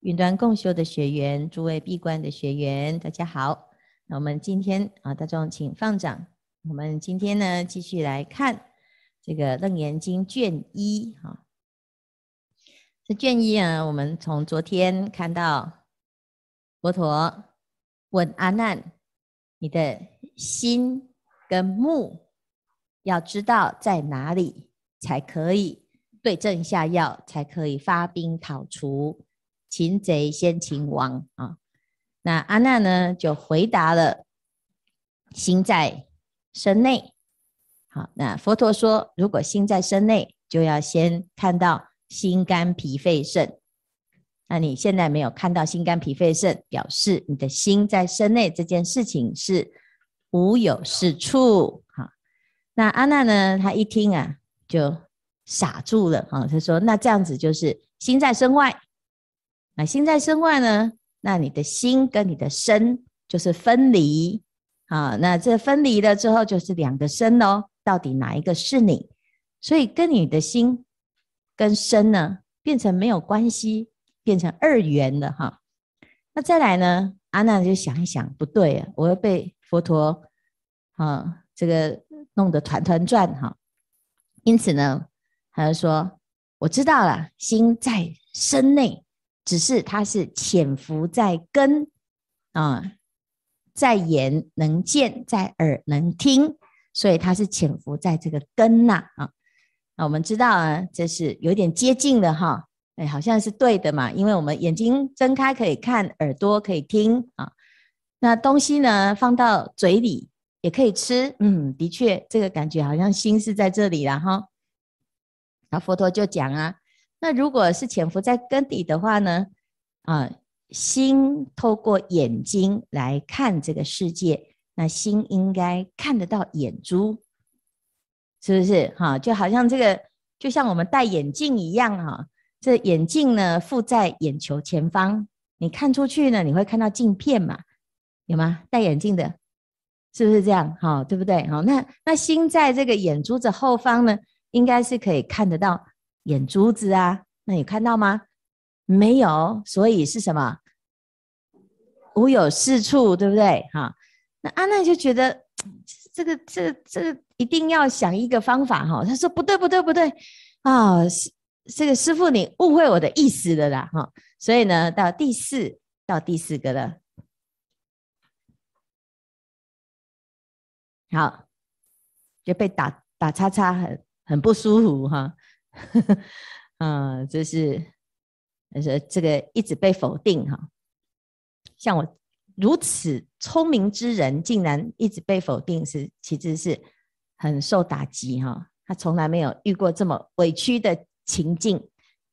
云端共修的学员，诸位闭关的学员，大家好。那我们今天啊，大众请放掌。我们今天呢，继续来看这个《楞严经》卷一哈。这卷一啊，我们从昨天看到佛陀问阿难：“你的心跟目要知道在哪里，才可以对症下药，才可以发兵讨除。”擒贼先擒王啊！那阿难呢就回答了：心在身内。好，那佛陀说，如果心在身内，就要先看到心肝脾肺肾。那你现在没有看到心肝脾肺肾，表示你的心在身内这件事情是无有是处。好，那阿难呢，他一听啊，就傻住了啊！他说：那这样子就是心在身外。心在身外呢？那你的心跟你的身就是分离啊。那这分离了之后，就是两个身哦。到底哪一个是你？所以跟你的心跟身呢，变成没有关系，变成二元了哈。那再来呢？阿难就想一想，不对啊，我要被佛陀啊这个弄得团团转哈。因此呢，他就说：我知道了，心在身内。只是它是潜伏在根啊，在眼能见，在耳能听，所以它是潜伏在这个根呐啊。那我们知道啊，这是有点接近的哈，哎，好像是对的嘛，因为我们眼睛睁开可以看，耳朵可以听啊。那东西呢，放到嘴里也可以吃，嗯，的确，这个感觉好像心是在这里了哈。那佛陀就讲啊。那如果是潜伏在根底的话呢？啊，心透过眼睛来看这个世界，那心应该看得到眼珠，是不是？哈，就好像这个，就像我们戴眼镜一样哈。这眼镜呢，附在眼球前方，你看出去呢，你会看到镜片嘛？有吗？戴眼镜的，是不是这样？哈，对不对？好，那那心在这个眼珠子后方呢，应该是可以看得到。眼珠子啊，那你看到吗？没有，所以是什么？无有是处，对不对？哈，那阿难就觉得这个、这个、这个一定要想一个方法哈。他说不对，不对，不对啊！这个师傅你误会我的意思了啦，哈。所以呢，到第四到第四个了，好，就被打打叉叉，很很不舒服哈。嗯，这是，就是这个一直被否定哈。像我如此聪明之人，竟然一直被否定，是其实是很受打击哈。他从来没有遇过这么委屈的情境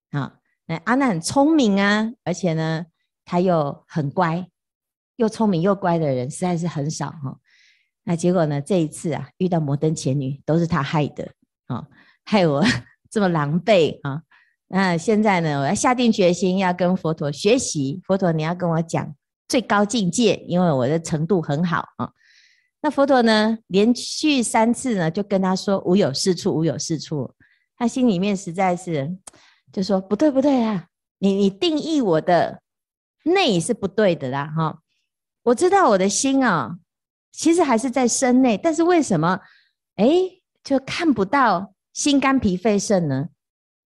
啊。那阿难很聪明啊，而且呢，他又很乖，又聪明又乖的人实在是很少哈。那结果呢，这一次啊，遇到摩登前女，都是他害的啊，害我。这么狼狈啊！那现在呢，我要下定决心要跟佛陀学习。佛陀，你要跟我讲最高境界，因为我的程度很好啊。那佛陀呢，连续三次呢，就跟他说无有是处，无有是处。他心里面实在是就说不对不对啊！你你定义我的内是不对的啦哈！我知道我的心啊，其实还是在身内，但是为什么哎就看不到？心肝脾肺肾呢？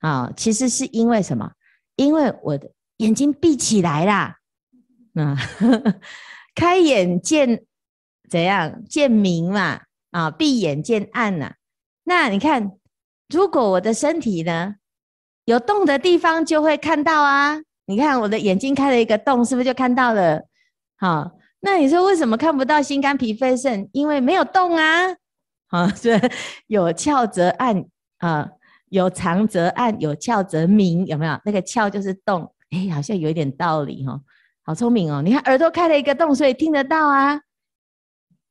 啊，其实是因为什么？因为我的眼睛闭起来啦，啊，开眼见怎样？见明嘛，啊，闭眼见暗呐。那你看，如果我的身体呢，有动的地方就会看到啊。你看我的眼睛开了一个洞，是不是就看到了？好，那你说为什么看不到心肝脾肺肾？因为没有动啊。啊，这 有窍则暗。啊，有常则暗，有窍则明，有没有？那个窍就是洞，哎，好像有一点道理哈、哦，好聪明哦！你看耳朵开了一个洞，所以听得到啊，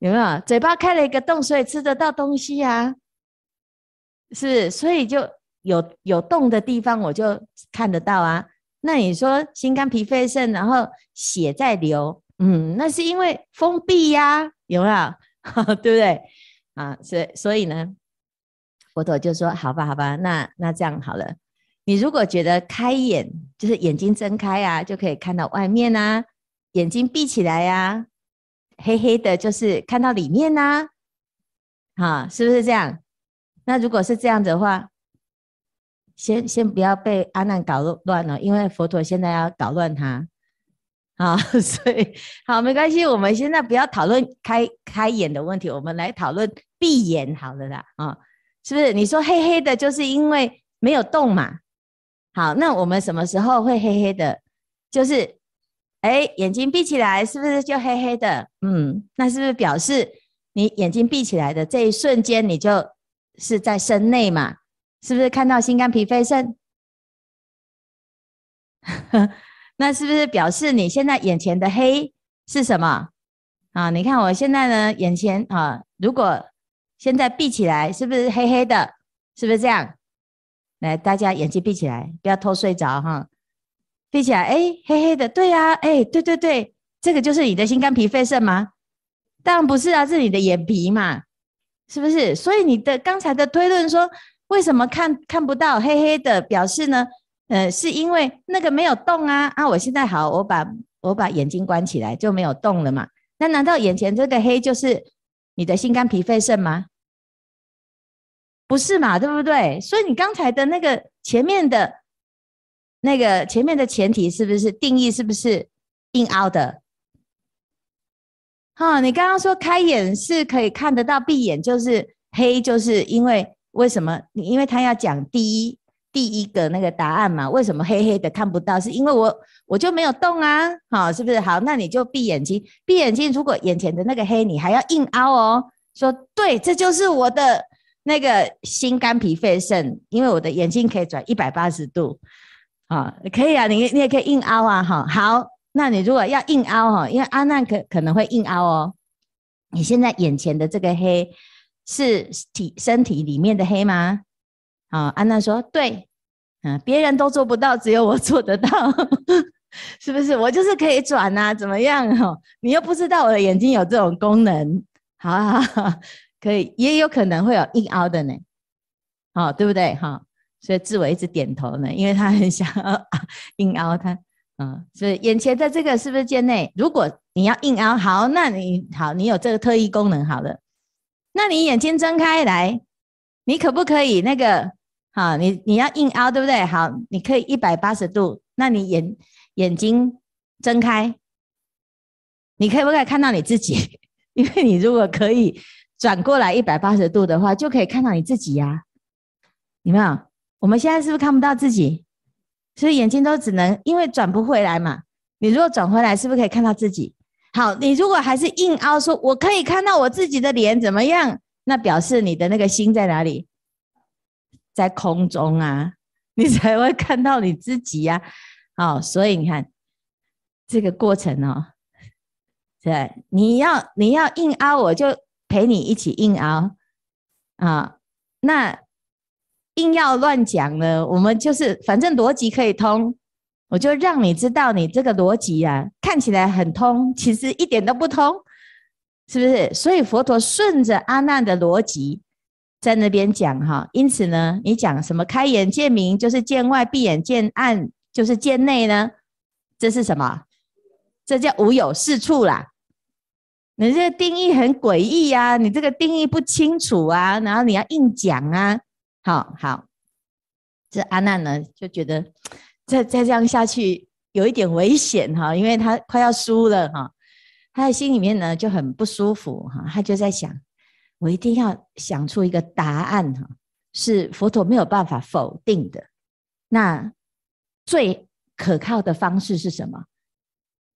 有没有？嘴巴开了一个洞，所以吃得到东西啊，是，所以就有有洞的地方，我就看得到啊。那你说心肝脾肺肾，然后血在流，嗯，那是因为封闭呀、啊，有没有？对不对？啊，所所以呢？佛陀就说：“好吧，好吧，那那这样好了，你如果觉得开眼就是眼睛睁开啊，就可以看到外面啊；眼睛闭起来呀、啊，黑黑的，就是看到里面呐、啊。啊，是不是这样？那如果是这样的话，先先不要被阿难搞乱了，因为佛陀现在要搞乱他。啊，所以好，没关系，我们现在不要讨论开开眼的问题，我们来讨论闭眼好了啦。啊，是不是？你说黑黑的，就是因为没有动嘛？好，那我们什么时候会黑黑的？就是，哎，眼睛闭起来，是不是就黑黑的？嗯，那是不是表示你眼睛闭起来的这一瞬间，你就是在身内嘛？是不是看到心肝脾肺肾？那是不是表示你现在眼前的黑是什么啊？你看我现在呢，眼前啊，如果现在闭起来，是不是黑黑的？是不是这样？来，大家眼睛闭起来，不要偷睡着哈。闭起来，哎，黑黑的，对呀，哎，对对对，这个就是你的心肝脾肺肾吗？当然不是啊，是你的眼皮嘛，是不是？所以你的刚才的推论说，为什么看看不到黑黑的，表示呢？呃，是因为那个没有动啊啊！我现在好，我把我把眼睛关起来就没有动了嘛。那难道眼前这个黑就是你的心肝脾肺肾吗？不是嘛，对不对？所以你刚才的那个前面的那个前面的前提是不是定义是不是硬凹的？哈，你刚刚说开眼是可以看得到，闭眼就是黑，就是因为为什么？你因为他要讲第一。第一个那个答案嘛，为什么黑黑的看不到？是因为我我就没有动啊，好，是不是？好，那你就闭眼睛，闭眼睛。如果眼前的那个黑，你还要硬凹哦，说对，这就是我的那个心肝脾肺肾，因为我的眼睛可以转一百八十度，啊，可以啊，你你也可以硬凹啊，哈，好，那你如果要硬凹哈，因为阿难可可能会硬凹哦，你现在眼前的这个黑是体身体里面的黑吗？啊，阿难说对，嗯，别人都做不到，只有我做得到，是不是？我就是可以转呐，怎么样？哈，你又不知道我的眼睛有这种功能，好好好，可以，也有可能会有硬凹的呢，好，对不对？哈，所以志伟一直点头呢，因为他很想要硬凹他，嗯，所以眼前的这个是不是界内？如果你要硬凹，好，那你好，你有这个特异功能，好了，那你眼睛睁开来，你可不可以那个？好，你你要硬凹，对不对？好，你可以一百八十度，那你眼眼睛睁开，你可以不可以看到你自己？因为你如果可以转过来一百八十度的话，就可以看到你自己呀、啊。有没有？我们现在是不是看不到自己？所以眼睛都只能因为转不回来嘛。你如果转回来，是不是可以看到自己？好，你如果还是硬凹，说我可以看到我自己的脸，怎么样？那表示你的那个心在哪里？在空中啊，你才会看到你自己呀、啊。哦，所以你看这个过程哦，对，你要你要硬凹，我就陪你一起硬熬啊。那硬要乱讲呢，我们就是反正逻辑可以通，我就让你知道你这个逻辑啊，看起来很通，其实一点都不通，是不是？所以佛陀顺着阿难的逻辑。在那边讲哈，因此呢，你讲什么开眼见明就是见外，闭眼见暗就是见内呢？这是什么？这叫无有是处啦。你这个定义很诡异呀，你这个定义不清楚啊，然后你要硬讲啊。好好，这阿难呢就觉得再再这样下去有一点危险哈，因为他快要输了哈，他的心里面呢就很不舒服哈，他就在想。我一定要想出一个答案哈，是佛陀没有办法否定的。那最可靠的方式是什么？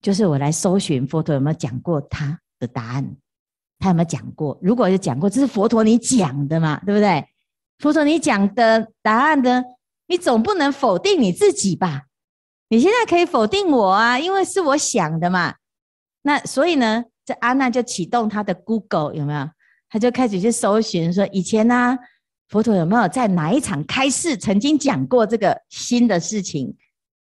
就是我来搜寻佛陀有没有讲过他的答案，他有没有讲过？如果有讲过，这是佛陀你讲的嘛，对不对？佛陀你讲的答案呢？你总不能否定你自己吧？你现在可以否定我啊，因为是我想的嘛。那所以呢，这阿难就启动他的 Google 有没有？他就开始去搜寻，说以前呢、佛陀有没有在哪一场开示曾经讲过这个新的事情？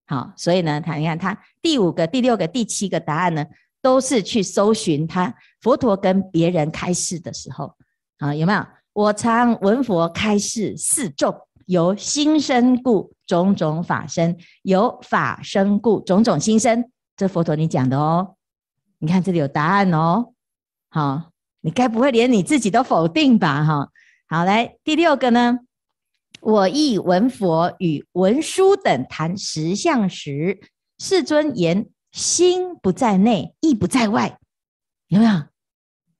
好，所以呢，他你看他第五个、第六个、第七个答案呢，都是去搜寻他佛陀跟别人开示的时候，啊，有没有？我常闻佛开示示众，由心生故，种种法生；由法生故，种种心生。这佛陀你讲的哦。你看这里有答案哦。好，你该不会连你自己都否定吧？哈，好，来第六个呢。我亦闻佛与文殊等谈实相时，世尊言：心不在内，意不在外。有没有？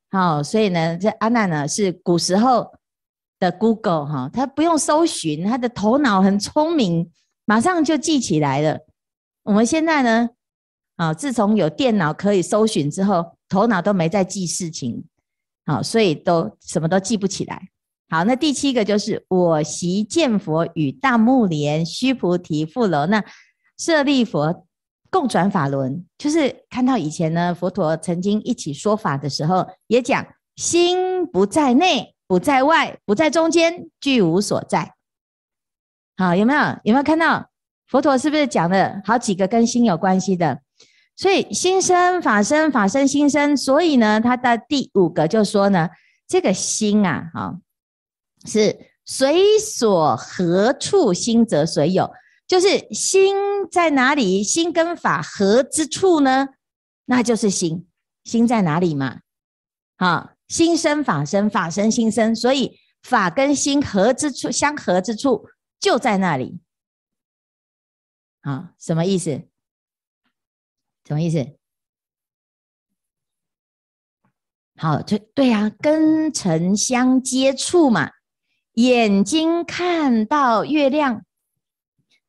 好，所以呢，这阿难呢是古时候的 Google 哈，他不用搜寻，他的头脑很聪明，马上就记起来了。我们现在呢，啊，自从有电脑可以搜寻之后，头脑都没再记事情，好，所以都什么都记不起来。好，那第七个就是我昔见佛与大目连、须菩提、富楼那舍利弗共转法轮，就是看到以前呢，佛陀曾经一起说法的时候，也讲心不在内，不在外，不在中间，俱无所在。好，有没有？有没有看到佛陀是不是讲了好几个跟心有关系的？所以心生法生，法生心生。所以呢，他的第五个就说呢，这个心啊，好。是随所何处心则随有，就是心在哪里，心跟法合之处呢？那就是心。心在哪里嘛？啊，心生法生，法生心生，所以法跟心合之处，相合之处就在那里。啊，什么意思？什么意思？好，对对呀，根尘相接触嘛。眼睛看到月亮，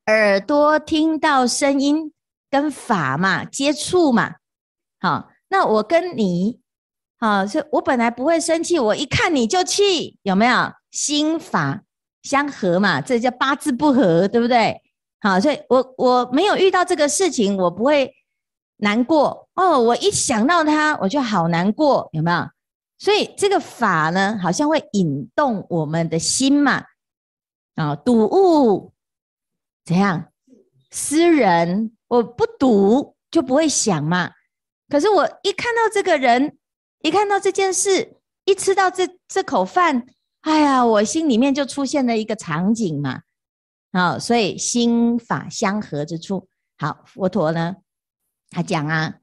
耳朵听到声音，跟法嘛接触嘛。好，那我跟你，好，所以我本来不会生气，我一看你就气，有没有？心法相合嘛，这叫八字不合，对不对？好，所以我我没有遇到这个事情，我不会难过哦。我一想到他，我就好难过，有没有？所以这个法呢，好像会引动我们的心嘛，啊，睹物怎样诗人？我不读就不会想嘛。可是我一看到这个人，一看到这件事，一吃到这这口饭，哎呀，我心里面就出现了一个场景嘛。好，所以心法相合之处，好，佛陀呢，他讲啊，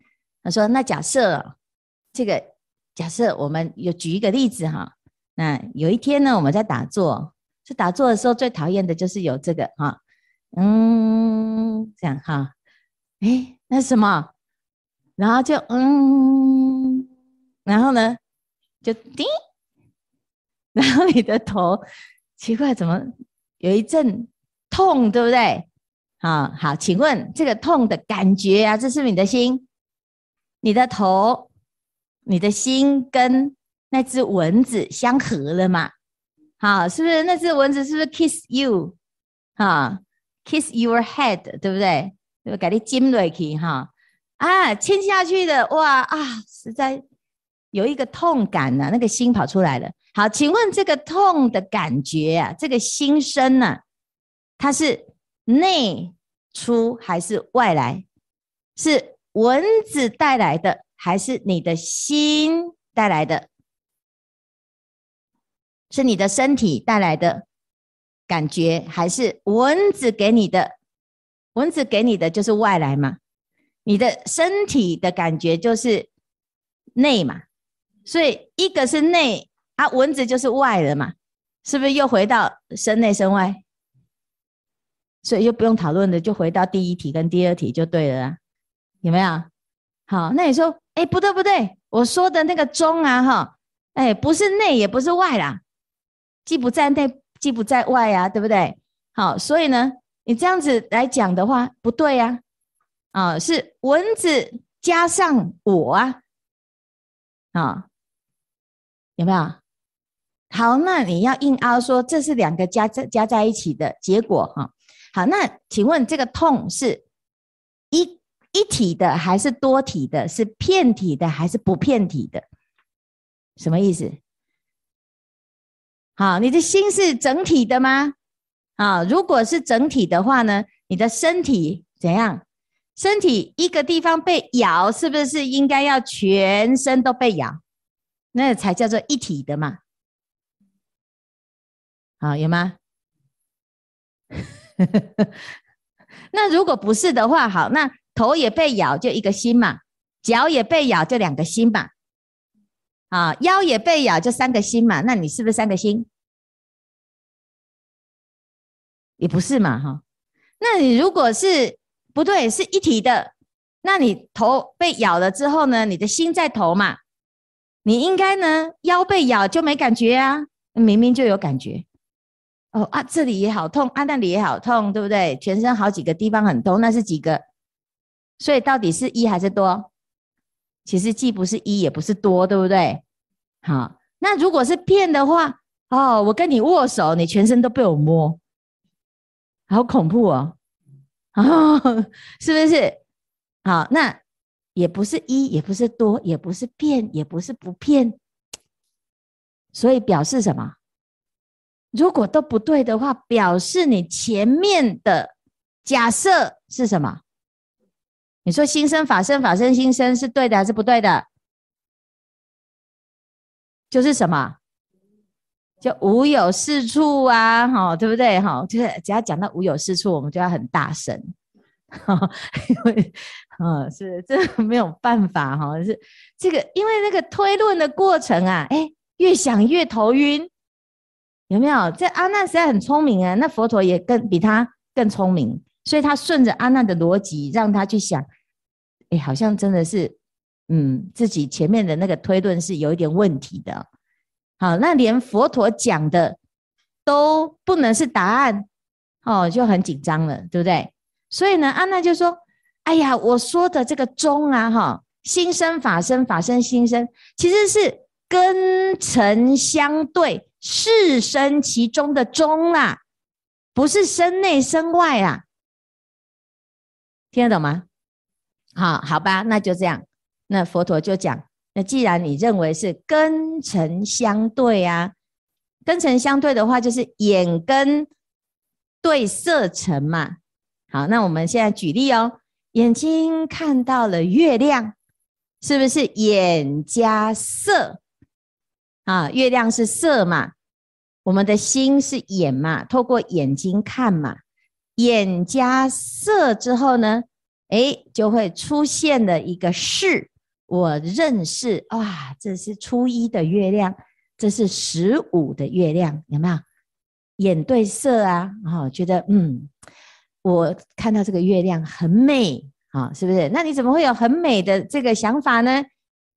他说那假设这个。假设我们有举一个例子哈，那有一天呢，我们在打坐，在打坐的时候最讨厌的就是有这个哈，嗯，这样哈，诶，那什么？然后就嗯，然后呢就叮，然后你的头奇怪怎么有一阵痛，对不对？啊好，请问这个痛的感觉啊，这是你的心？你的头？你的心跟那只蚊子相合了嘛？好，是不是那只蚊子是不是 kiss you？啊，kiss your head，对不对？就给你金瑞去哈啊，亲下去的哇啊，实在有一个痛感呐、啊，那个心跑出来了。好，请问这个痛的感觉啊，这个心声呢、它是内出还是外来？是蚊子带来的？还是你的心带来的，是你的身体带来的感觉，还是蚊子给你的？蚊子给你的就是外来嘛，你的身体的感觉就是内嘛，所以一个是内啊，蚊子就是外的嘛，是不是又回到身内身外？所以就不用讨论的，就回到第一题跟第二题就对了啊，有没有？好，那你说。哎，不对不对，我说的那个中啊，哈，哎，不是内也不是外啦，既不在内，既不在外啊，对不对？好，所以呢，你这样子来讲的话，不对呀，啊，是蚊子加上我啊，啊，有没有？好，那你要硬凹说这是两个加在加在一起的结果哈。好，那请问这个痛是一？一体的还是多体的？是片体的还是不片体的？什么意思？好，你的心是整体的吗？啊，如果是整体的话呢，你的身体怎样？身体一个地方被咬，是不是应该要全身都被咬？那才叫做一体的嘛？好，有吗？那如果不是的话，好，那头也被咬就一个心嘛，脚也被咬就两个心嘛，啊，腰也被咬就三个心嘛，那你是不是三个心？也不是嘛，哈，那你如果是不对，是一体的，那你头被咬了之后呢，你的心在头嘛，你应该呢腰被咬就没感觉啊，明明就有感觉。哦啊，这里也好痛，啊那里也好痛，对不对？全身好几个地方很痛，那是几个？所以到底是一还是多？其实既不是一，也不是多，对不对？好，那如果是骗的话，哦，我跟你握手，你全身都被我摸，好恐怖哦！哦，是不是？好，那也不是一，也不是多，也不是片，也不是不片，所以表示什么？如果都不对的话，表示你前面的假设是什么？你说心生法生，法生心生是对的还是不对的？就是什么？就无有是处啊，哈，对不对？哈，就是只要讲到无有是处，我们就要很大声，因为，嗯，是这没有办法哈，是这个，因为那个推论的过程啊，哎，越想越头晕。有没有？这阿难实在很聪明啊，那佛陀也更比他更聪明，所以他顺着阿难的逻辑，让他去想，哎，好像真的是，嗯，自己前面的那个推论是有一点问题的。好，那连佛陀讲的都不能是答案，哦，就很紧张了，对不对？所以呢，阿难就说：“哎呀，我说的这个中啊，哈，心生法生，法生心生，其实是根尘相对。”是生其中的中啦，不是身内身外啊，听得懂吗？好，好吧，那就这样。那佛陀就讲，那既然你认为是根尘相对啊，根尘相对的话，就是眼根对色尘嘛。好，那我们现在举例哦，眼睛看到了月亮，是不是眼加色？啊，月亮是色嘛，我们的心是眼嘛，透过眼睛看嘛，眼加色之后呢，诶，就会出现了一个是，我认识，哇，这是初一的月亮，这是十五的月亮，有没有？眼对色啊，哦，觉得嗯，我看到这个月亮很美啊，是不是？那你怎么会有很美的这个想法呢？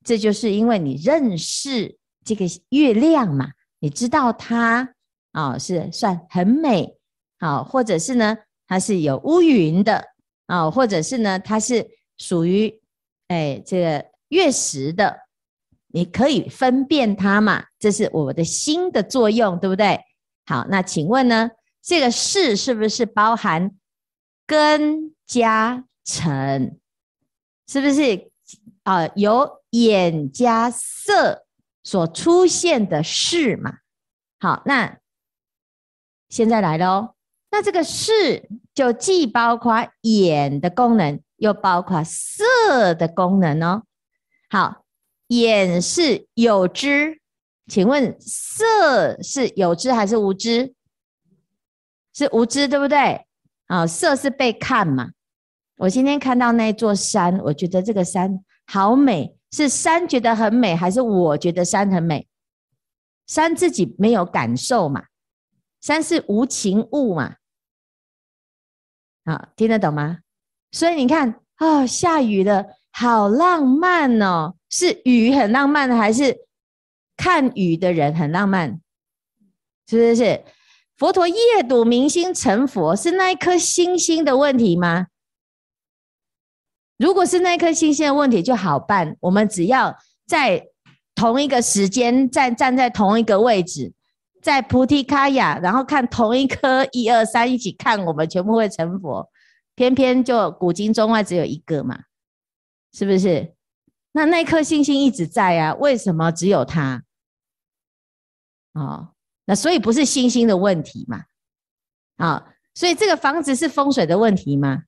这就是因为你认识。这个月亮嘛，你知道它啊、哦、是算很美，好、或者是呢它是有乌云的啊、或者是呢它是属于哎这个月食的，你可以分辨它嘛，这是我的心的作用，对不对？好，那请问呢，这个识是不是包含根加尘？是不是啊、呃？有眼加色。所出现的识嘛，好，那现在来了哦。那这个识就既包括眼的功能，又包括色的功能哦。好，眼是有知，请问色是有知还是无知？是无知，对不对？啊，色是被看嘛。我今天看到那座山，我觉得这个山好美。是山觉得很美，还是我觉得山很美？山自己没有感受嘛？山是无情物嘛？好，听得懂吗？所以你看啊、下雨了，好浪漫哦！是雨很浪漫，还是看雨的人很浪漫？是不是？佛陀夜睹明星成佛，是那一颗星星的问题吗？如果是那颗星星的问题，就好办。我们只要在同一个时间，站站在同一个位置，在菩提卡雅，然后看同一颗一二三一起看，我们全部会成佛。偏偏就古今中外只有一个嘛，是不是？那那颗星星一直在啊，为什么只有它？哦，那所以不是星星的问题嘛？啊、哦，所以这个房子是风水的问题吗？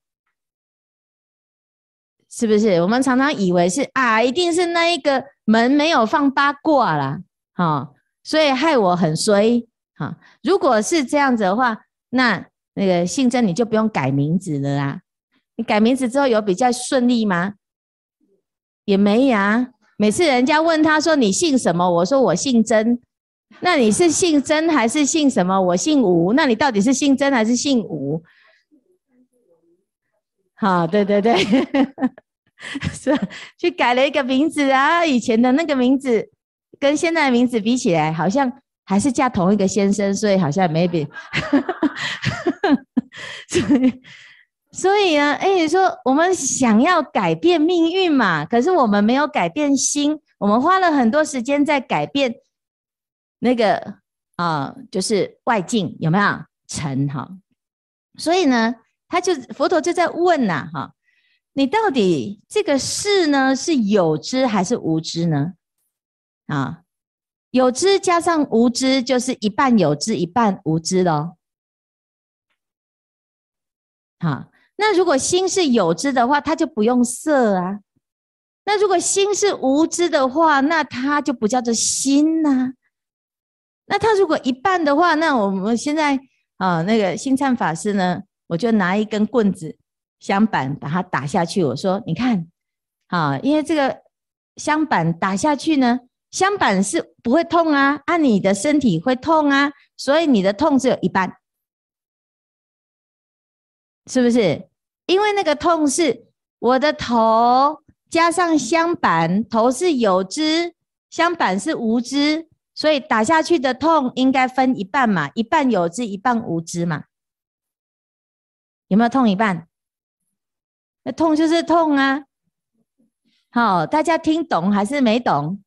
是不是？我们常常以为是啊，一定是那一个门没有放八卦啦，哈，所以害我很衰哈。如果是这样子的话，那那个姓曾，你就不用改名字了啦。你改名字之后有比较顺利吗？也没呀。每次人家问他说，你姓什么，我说我姓曾。那你是姓曾还是姓什么？我姓吴。那你到底是姓曾还是姓吴？好，对对对，是去改了一个名字啊。以前的那个名字跟现在的名字比起来，好像还是嫁同一个先生，所以好像 maybe。所以，所以呢，哎，你说我们想要改变命运嘛？可是我们没有改变心，我们花了很多时间在改变那个啊、就是外境有没有尘哈？所以呢，他就佛陀就在问呐、哈，你到底这个事呢是有知还是无知呢？啊，有知加上无知，就是一半有知，一半无知喽。好，那如果心是有知的话，它就不用色啊。那如果心是无知的话，那它就不叫做心呐、那它如果一半的话，那我们现在啊，那个星灿法师呢，我就拿一根棍子、香板把它打下去。我说，你看，啊，因为这个香板打下去呢，相板是不会痛啊，按、你的身体会痛啊，所以你的痛只有一半。是不是？因为那个痛是我的头加上相板，头是有知，相板是无知，所以打下去的痛应该分一半嘛，一半有知，一半无知嘛。有没有痛一半？那痛就是痛啊。好，大家听懂还是没懂？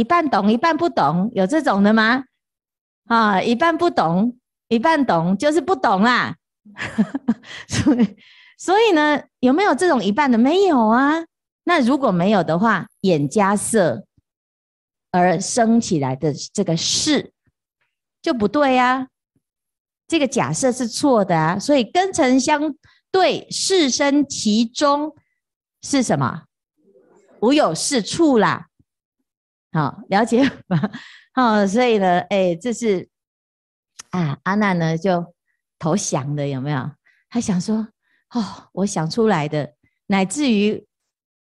一半懂，一半不懂，有这种的吗？啊，一半不懂，一半懂，就是不懂啦。所以，所以呢，有没有这种一半的？没有啊。那如果没有的话，眼加色而生起来的这个事就不对呀。这个假设是错的啊。所以根尘相对，事生其中是什么？无有是处啦。好，了解吧？好，所以呢，哎，这是啊，阿难呢就。投降的有没有？他想说：“哦，我想出来的，乃至于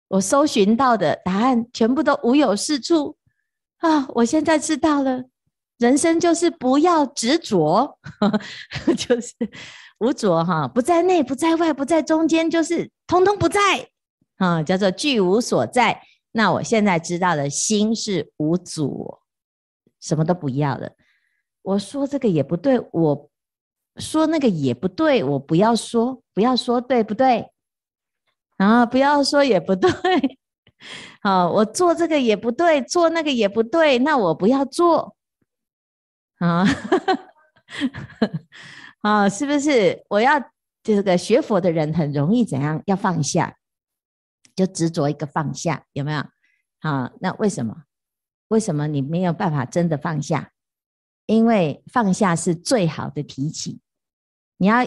我搜寻到的答案，全部都无有是处啊！我现在知道了，人生就是不要执着，就是无着哈，不在内，不在外，不在中间，就是通通不在啊，叫做具无所在。那我现在知道的心是无主，什么都不要了。我说这个也不对，我。”说那个也不对，我不要说，不要说，对不对？啊，不要说也不对。好，我做这个也不对，做那个也不对，那我不要做。啊，啊，是不是？我要这个学佛的人很容易怎样？要放下，就执着一个放下，有没有？好，那为什么？为什么你没有办法真的放下？因为放下是最好的提起，你要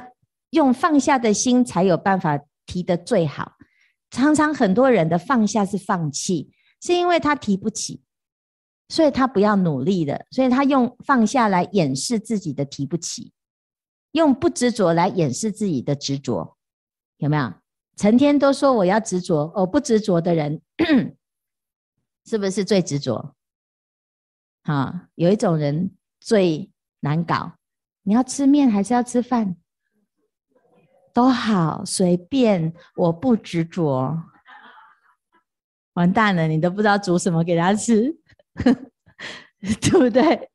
用放下的心才有办法提得最好。常常很多人的放下是放弃，是因为他提不起，所以他不要努力的，所以他用放下来掩饰自己的提不起，用不执着来掩饰自己的执着，有没有？成天都说我要执着，哦，不执着的人 是不是最执着？啊，有一种人。最难搞，你要吃面还是要吃饭？都好，随便，我不执着。完蛋了，你都不知道煮什么给他吃，对不对？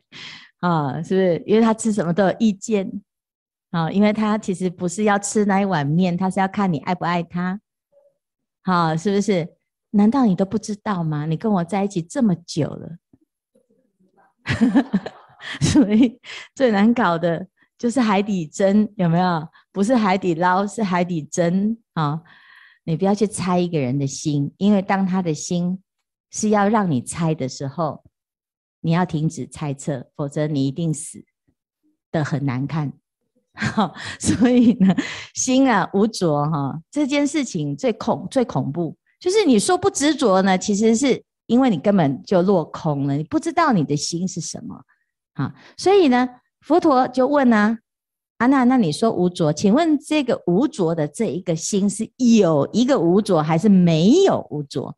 啊，是不是？因为他吃什么都有意见啊，因为他其实不是要吃那一碗面，他是要看你爱不爱他。好，是不是？难道你都不知道吗？你跟我在一起这么久了。所以最难搞的就是海底针，有没有？不是海底捞，是海底针啊！你不要去猜一个人的心，因为当他的心是要让你猜的时候，你要停止猜测，否则你一定死的很难看。好，所以呢，心啊无着哈，这件事情最恐最恐怖，就是你说不执着呢，其实是因为你根本就落空了，你不知道你的心是什么。啊，所以呢，佛陀就问啊，啊，那那你说无着，请问这个无着的这一个心是有一个无着，还是没有无着？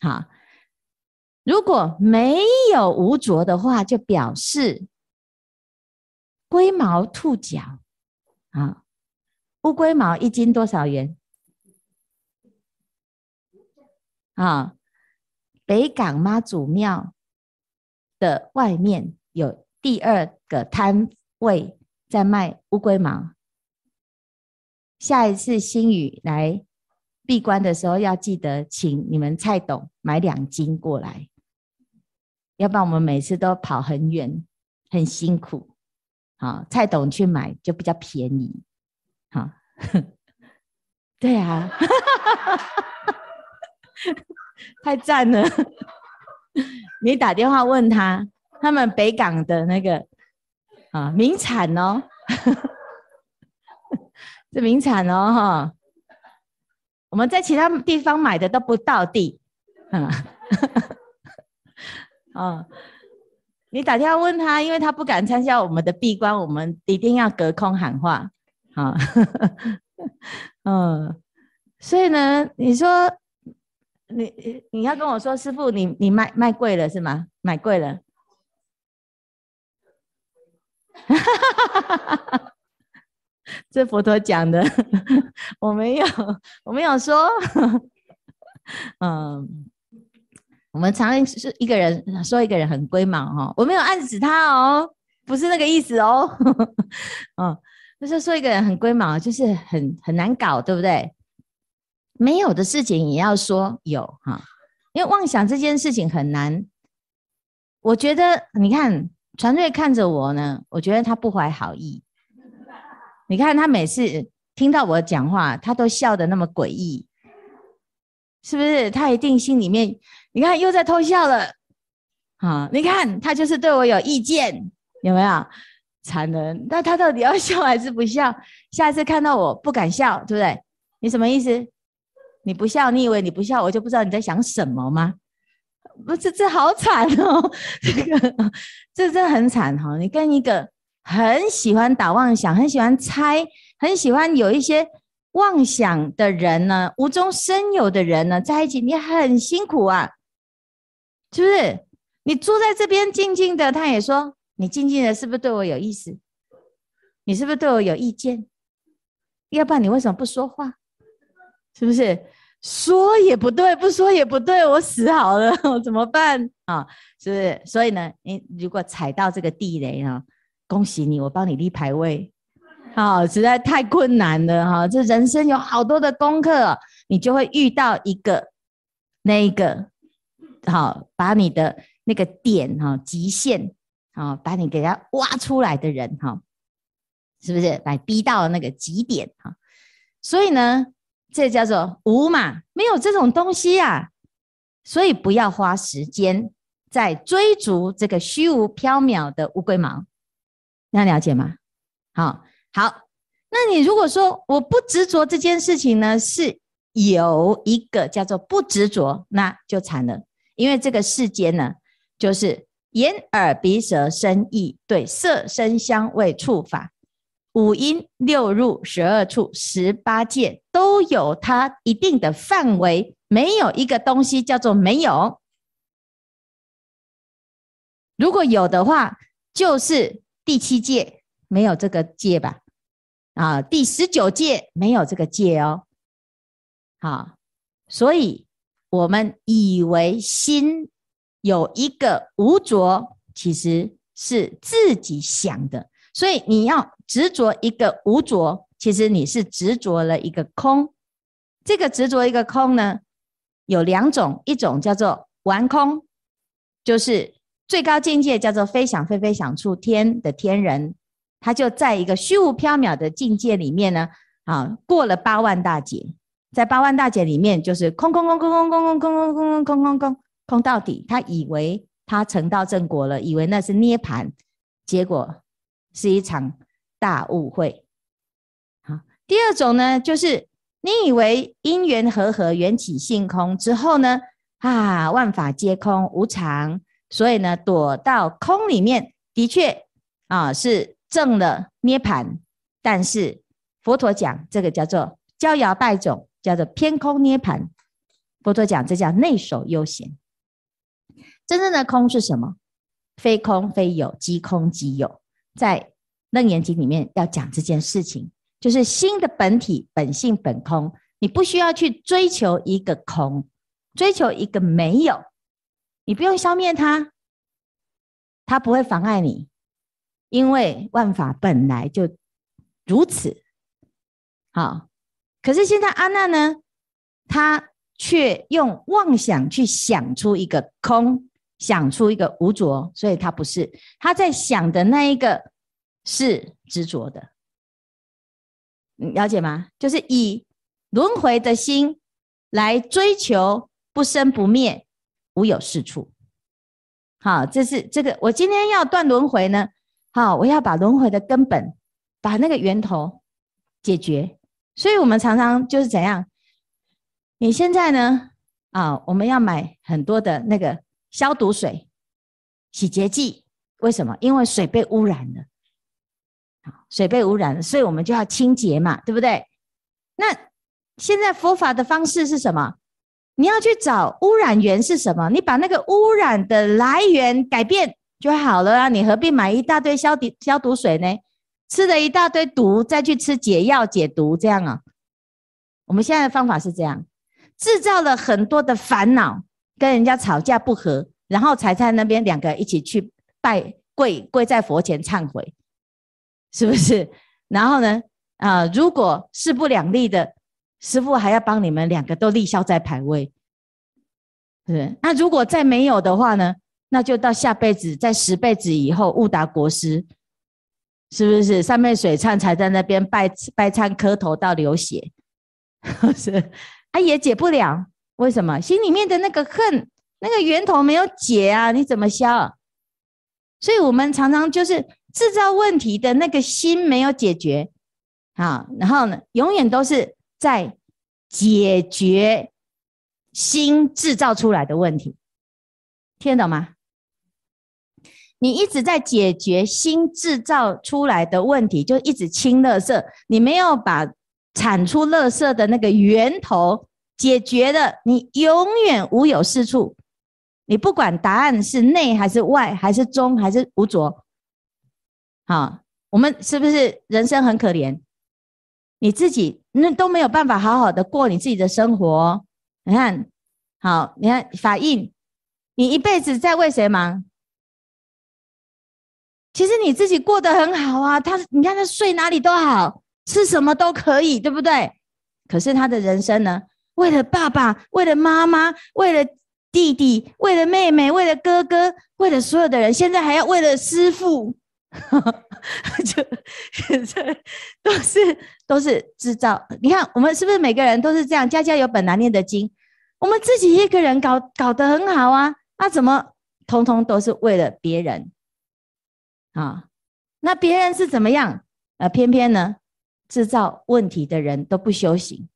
好，如果没有无着的话，就表示龟毛兔脚啊，乌龟毛一斤多少元？啊，北港妈祖庙的外面有第二个摊位在卖乌龟毛。下一次新宇来闭关的时候，要记得请你们蔡董买两斤过来，要不然我们每次都跑很远，很辛苦。好，蔡董去买就比较便宜。好，对啊。太赞了！你打电话问他，他们北港的那个啊名产哦，这名产哦哈，我们在其他地方买的都不到地，嗯，啊，你打电话问他，因为他不敢参加我们的闭关，我们一定要隔空喊话，好，嗯，所以呢，你说。你你要跟我说，师傅，你你卖卖贵了是吗？买贵了，这佛陀讲的，我没有，我没有说。嗯，我们常常是一个人说一个人很龟毛哈，我没有暗指他哦，不是那个意思哦。嗯，就是说一个人很龟毛，就是很很难搞，对不对？没有的事情也要说有哈，因为妄想这件事情很难。我觉得你看传瑞看着我呢，我觉得他不怀好意。你看他每次听到我讲话，他都笑得那么诡异，是不是？他一定心里面，你看又在偷笑了。啊，你看他就是对我有意见，有没有？惨了，那他到底要笑还是不笑？下次看到我不敢笑，对不对？你什么意思？你不笑，你以为你不笑，我就不知道你在想什么吗？不是，这好惨哦，这个这这很惨哈！你跟一个很喜欢打妄想、很喜欢猜、很喜欢有一些妄想的人呢，无中生有的人呢，在一起，你很辛苦啊，是不是？你坐在这边静静的，他也说你静静的，是不是对我有意思？你是不是对我有意见？要不然你为什么不说话？是不是？说也不对，不说也不对，我死好了，我怎么办啊？是不是？所以呢，你如果踩到这个地雷啊，恭喜你，我帮你立牌位。好，实在太困难了哈，这人生有好多的功课，你就会遇到一个那一个好，把你的那个点哈极限好，把你给他挖出来的人哈，是不是？把逼到那个极点哈，所以呢。这叫做无嘛，没有这种东西啊，所以不要花时间在追逐这个虚无缥缈的乌龟毛，那了解吗？好，好，那你如果说我不执着这件事情呢，是有一个叫做不执着，那就惨了，因为这个世间呢，就是眼耳鼻舌身意对色声香味触法。五阴六入十二处十八界都有它一定的范围，没有一个东西叫做没有。如果有的话，就是第七界没有这个界吧？啊，第十九界没有这个界哦。好，所以我们以为心有一个无着，其实是自己想的。所以你要。执着一个无着，其实你是执着了一个空。这个执着一个空呢，有两种，一种叫做顽空，就是最高境界叫做非想非非想处天的天人，他就在一个虚无缥缈的境界里面呢，啊，过了八万大劫，在八万大劫里面就是空空空空空空空空空空空空空空到底，他以为他成道正果了，以为那是涅槃，结果是一场。大误会，好。第二种呢，就是你以为因缘和合，缘起性空之后呢，啊，万法皆空无常，所以呢，躲到空里面，的确啊，是证了涅槃，但是佛陀讲这个叫做招摇败种，叫做偏空涅盘。佛陀讲这叫内守悠闲。真正的空是什么？非空非有，即空即有。在楞严经里面要讲这件事情，就是心的本体本性本空，你不需要去追求一个空，追求一个没有，你不用消灭它，它不会妨碍你，因为万法本来就如此。好，可是现在阿难呢，他却用妄想去想出一个空。想出一个无着，所以他不是，他在想的那一个是执着的，你了解吗？就是以轮回的心来追求不生不灭、无有是处。好，这是这个。我今天要断轮回呢，好，我要把轮回的根本，把那个源头解决。所以我们常常就是怎样？你现在呢？啊，我们要买很多的那个。消毒水、洗洁剂，为什么？因为水被污染了，水被污染了，所以我们就要清洁嘛，对不对？那现在佛法的方式是什么？你要去找污染源是什么？你把那个污染的来源改变就好了啊！你何必买一大堆消毒消毒水呢？吃了一大堆毒，再去吃解药解毒，这样啊？我们现在的方法是这样，制造了很多的烦恼。跟人家吵架不和，然后才在那边两个一起去拜跪跪在佛前忏悔，是不是？然后呢，啊、如果势不两立的，师傅还要帮你们两个都立消灾牌位，是不是？那如果再没有的话呢？那就到下辈子，在十辈子以后悟达国师，是不是？三昧水忏才在那边拜拜忏磕头到流血，是，他也解不了。为什么心里面的那个恨，那个源头没有解啊？你怎么消？所以我们常常就是制造问题的那个心没有解决，啊，然后呢，永远都是在解决心制造出来的问题，听得懂吗？你一直在解决新制造出来的问题，就一直清垃圾，你没有把产出垃圾的那个源头。解决了，你永远无有是处。你不管答案是内还是外，还是中还是无着，好，我们是不是人生很可怜？你自己那都没有办法好好的过你自己的生活。你看，好，你看法印，你一辈子在为谁忙？其实你自己过得很好啊，他你看他睡哪里都好，吃什么都可以，对不对？可是他的人生呢？为了爸爸，为了妈妈，为了弟弟，为了妹妹，为了哥哥，为了所有的人，现在还要为了师父，就 这都是都是制造。你看，我们是不是每个人都是这样？家家有本难念的经。我们自己一个人搞搞得很好啊，那怎么通通都是为了别人啊？那别人是怎么样？呃，偏偏呢，制造问题的人都不修行。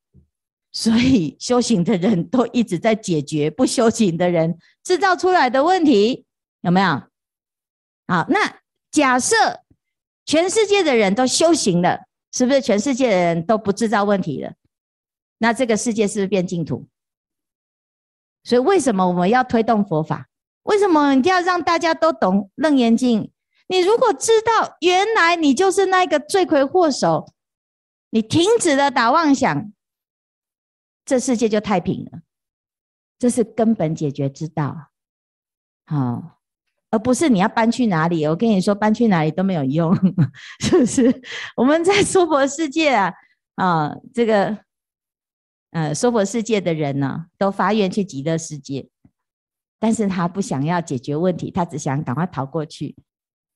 所以修行的人都一直在解决不修行的人制造出来的问题，有没有？好，那假设全世界的人都修行了，是不是全世界的人都不制造问题了？那这个世界是不是变净土？所以为什么我们要推动佛法？为什么一定要让大家都懂《楞严经》？你如果知道原来你就是那个罪魁祸首，你停止了打妄想。这世界就太平了，这是根本解决之道，好，而不是你要搬去哪里。我跟你说，搬去哪里都没有用，是不是？我们在娑婆世界啊，啊，这个，呃，娑婆世界的人呢，都发愿去极乐世界，但是他不想要解决问题，他只想赶快逃过去。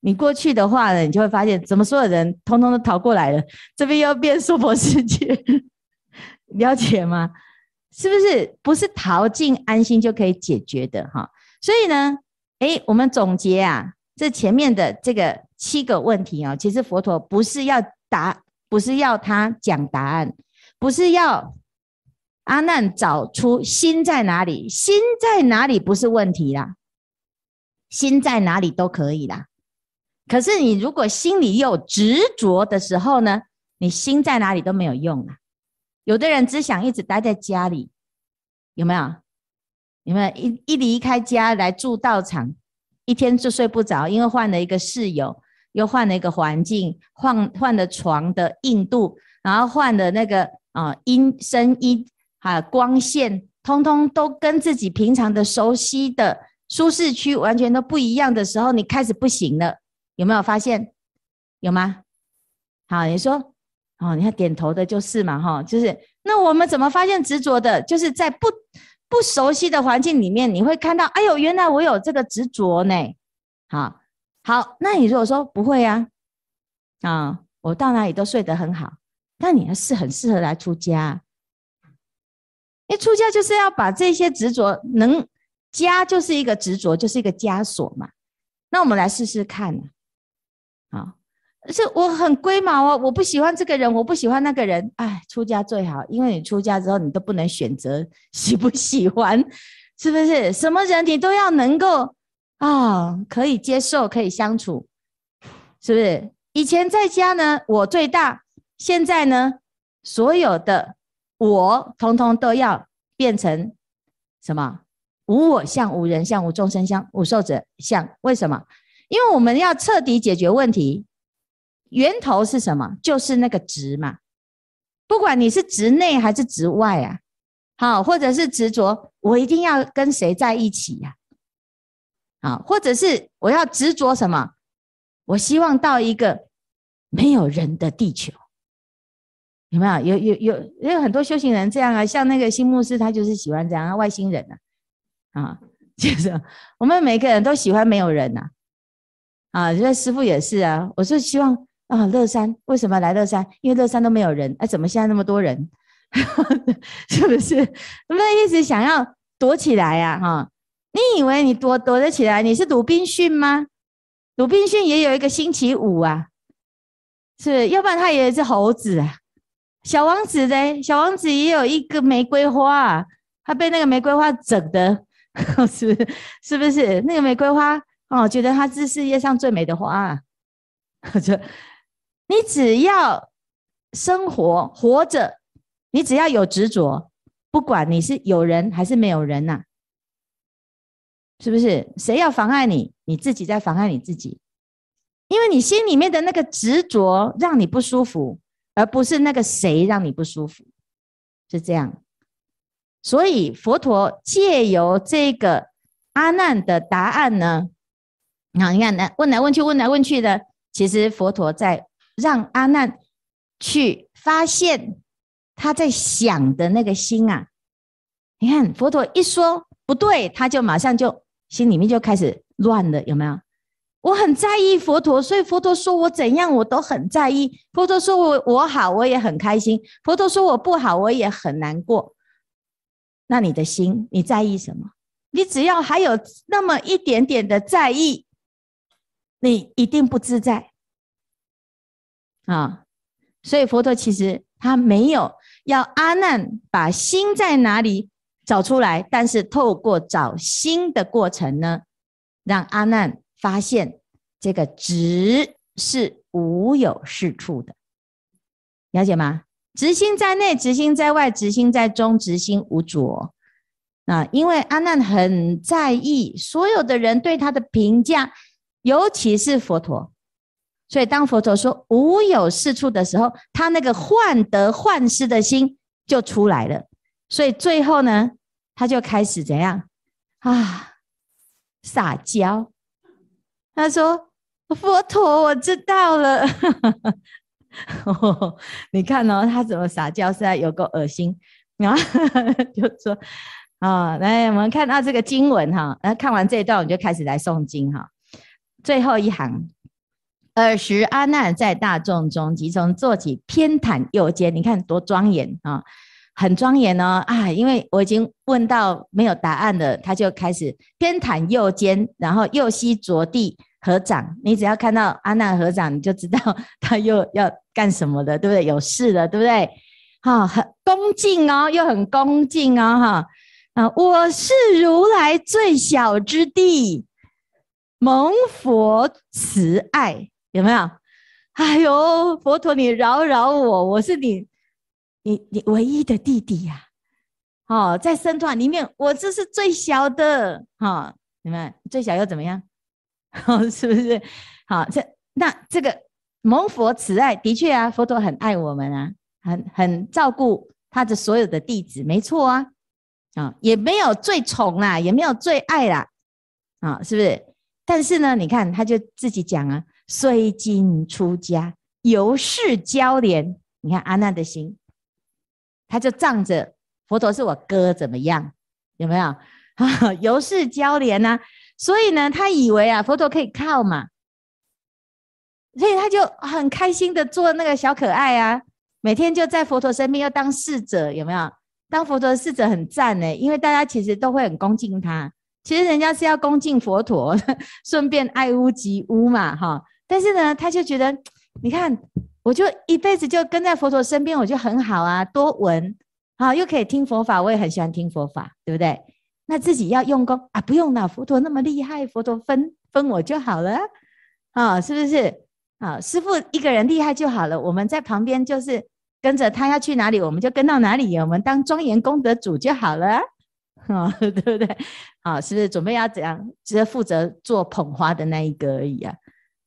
你过去的话呢，你就会发现，怎么所有人通通都逃过来了，这边又变娑婆世界。了解吗？是不是不是逃进安心就可以解决的哈？所以呢，诶，我们总结啊，这前面的这个七个问题啊，其实佛陀不是要答，不是要他讲答案，不是要阿难找出心在哪里，心在哪里不是问题啦，心在哪里都可以啦。可是你如果心里又有执着的时候呢，你心在哪里都没有用啊。有的人只想一直待在家里，有没有？有没有一一离开家来住道场，一天就睡不着，因为换了一个室友，又换了一个环境，换换了床的硬度，然后换了那个啊、音声音还有光线，通通都跟自己平常的熟悉的舒适区完全都不一样的时候，你开始不行了，有没有发现？有吗？好，你说。哦，你看点头的就是嘛，哈，就是那我们怎么发现执着的？就是在不不熟悉的环境里面，你会看到，哎呦，原来我有这个执着呢。好，好，那你如果说不会呀，啊，啊，我到哪里都睡得很好，那你还是很适合来出家。因为出家就是要把这些执着能，家就是一个执着，就是一个枷锁嘛。那我们来试试看，啊。是我很龟毛哦，我不喜欢这个人，我不喜欢那个人。哎，出家最好，因为你出家之后，你都不能选择喜不喜欢，是不是？什么人你都要能够啊、可以接受，可以相处，是不是？以前在家呢，我最大，现在呢，所有的我，通通都要变成什么？无我相、无人相、无众生相、无寿者相。为什么？因为我们要彻底解决问题。源头是什么？就是那个执嘛。不管你是执内还是执外啊，好，或者是执着我一定要跟谁在一起呀？啊，或者是我要执着什么？我希望到一个没有人的地球，有没有？有有有有很多修行人这样啊，像那个新牧师，他就是喜欢这样啊，外星人啊，啊，就是我们每个人都喜欢没有人呐，啊，啊这师傅也是啊，我是希望。啊，乐山为什么来乐山？因为乐山都没有人，哎，怎么现在那么多人？是不是？我们一直想要躲起来呀，哈！你以为你躲躲得起来？你是鲁滨逊吗？鲁滨逊也有一个星期五啊，是？要不然他也是猴子啊。小王子呢？小王子也有一个玫瑰花啊，他被那个玫瑰花整的，是不是？是不是？那个玫瑰花哦，觉得它是世界上最美的花啊，就。你只要生活活着，你只要有执着，不管你是有人还是没有人呐、是不是？谁要妨碍你，你自己在妨碍你自己，因为你心里面的那个执着让你不舒服，而不是那个谁让你不舒服，是这样。所以佛陀借由这个阿难的答案呢，好，你看，来问来问去，问来问去的，其实佛陀在。让阿难去发现他在想的那个心啊！你看佛陀一说不对，他就马上就心里面就开始乱了，有没有？我很在意佛陀，所以佛陀说我怎样，我都很在意。佛陀说我我好，我也很开心；佛陀说我不好，我也很难过。那你的心，你在意什么？你只要还有那么一点点的在意，你一定不自在。啊，所以佛陀其实他没有要阿难把心在哪里找出来，但是透过找心的过程呢，让阿难发现这个执是无有是处的，了解吗？执心在内，执心在外，执心在中，执心无着。啊，因为阿难很在意所有的人对他的评价，尤其是佛陀。所以，当佛陀说无有是处的时候，他那个患得患失的心就出来了。所以最后呢，他就开始怎样啊？撒娇。他说：“佛陀，我知道了。”你看哦，他怎么撒娇？实在有够恶心。然后 就说：“啊，来，我们看到这个经文哈。那看完这一段，我们就开始来诵经哈。最后一行。”尔时阿难在大众中，即从坐起，偏袒右肩。你看多庄严啊，很庄严哦啊！因为我已经问到没有答案了，他就开始偏袒右肩，然后右膝着地合掌。你只要看到阿难合掌，你就知道 他又要干什么的，对不对？有事了，对不对？哈，很恭敬哦，又很恭敬哦，哈啊！我是如来最小之弟。蒙佛慈爱，有没有？哎呦，佛陀你饶饶我，我是你，你你唯一的弟弟呀、啊！哦，在僧团里面，我这是最小的，哈、哦，你们最小又怎么样？哦，是不是？好，这那这个蒙佛慈爱，的确啊，佛陀很爱我们啊，很很照顾他的所有的弟子，没错啊，啊、也没有最宠啦，也没有最爱啦，啊、是不是？但是呢，你看他就自己讲啊。虽今出家，犹是交连。你看阿难的心，他就仗着佛陀是我哥，怎么样？有没有？犹是交怜呐。所以呢，他以为啊，佛陀可以靠嘛，所以他就很开心的做那个小可爱啊，每天就在佛陀身边要当侍者，有没有？当佛陀的侍者很赞呢，因为大家其实都会很恭敬他。其实人家是要恭敬佛陀，顺便爱屋及乌嘛，哈。但是呢，他就觉得，你看，我就一辈子就跟在佛陀身边，我就很好啊，多闻，好，又可以听佛法，我也很喜欢听佛法，对不对？那自己要用功啊，不用了，佛陀那么厉害，佛陀分分我就好了，啊，是不是？啊，师父一个人厉害就好了，我们在旁边就是跟着他要去哪里，我们就跟到哪里，我们当庄严功德主就好了，啊 对不对？啊，是不是准备要怎样？只是负责做捧花的那一个而已啊。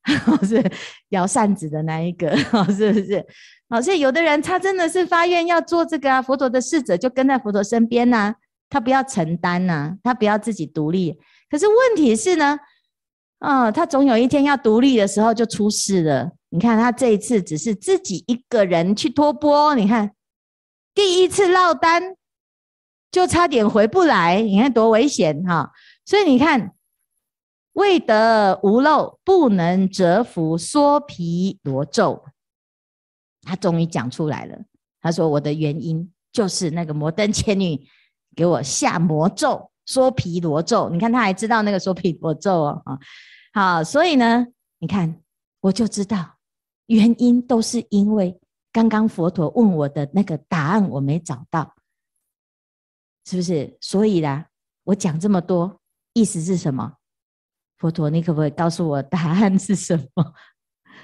是摇扇子的那一个，是不是？好，所以有的人他真的是发愿要做这个啊，佛陀的侍者就跟在佛陀身边呐、他不要承担呐、他不要自己独立。可是问题是呢，啊，他总有一天要独立的时候就出事了。你看他这一次只是自己一个人去托钵，你看第一次落单就差点回不来，你看多危险哈！所以你看。未得无漏，不能折伏娑毗罗咒。他终于讲出来了。他说：“我的原因就是那个摩登伽女给我下魔咒，娑毗罗咒。你看，他还知道那个娑毗罗咒哦啊。好，所以呢，你看，我就知道原因都是因为刚刚佛陀问我的那个答案我没找到，是不是？所以啦，我讲这么多，意思是什么？”佛陀，你可不可以告诉我答案是什么？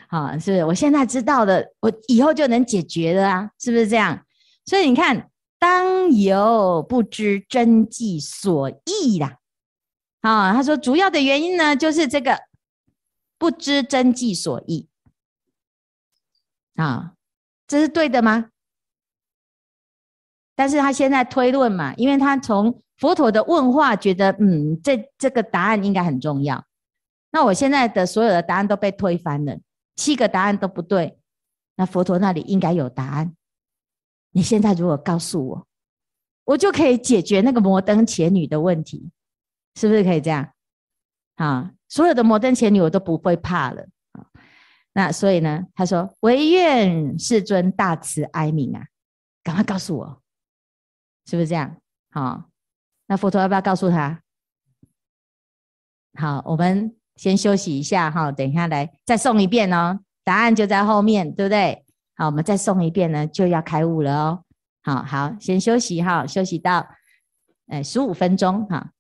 好，是不是？我现在知道了，我以后就能解决了啊，是不是这样？所以你看，当由不知真迹所役啦。啊，他说主要的原因呢，就是这个不知真迹所役。啊，这是对的吗？但是他现在推论嘛，因为他从。佛陀的问话，觉得嗯，这这个答案应该很重要。那我现在的所有的答案都被推翻了，七个答案都不对。那佛陀那里应该有答案。你现在如果告诉我，我就可以解决那个摩登伽女的问题，是不是可以这样？啊，所有的摩登伽女我都不会怕了。那所以呢，他说：“唯愿世尊大慈哀悯啊，赶快告诉我，是不是这样？”好。那佛陀要不要告诉他？好，我们先休息一下哈，等一下来再送一遍哦。答案就在后面，对不对？好，我们再送一遍呢，就要开悟了哦。好好，先休息哈，休息到哎十五分钟哈。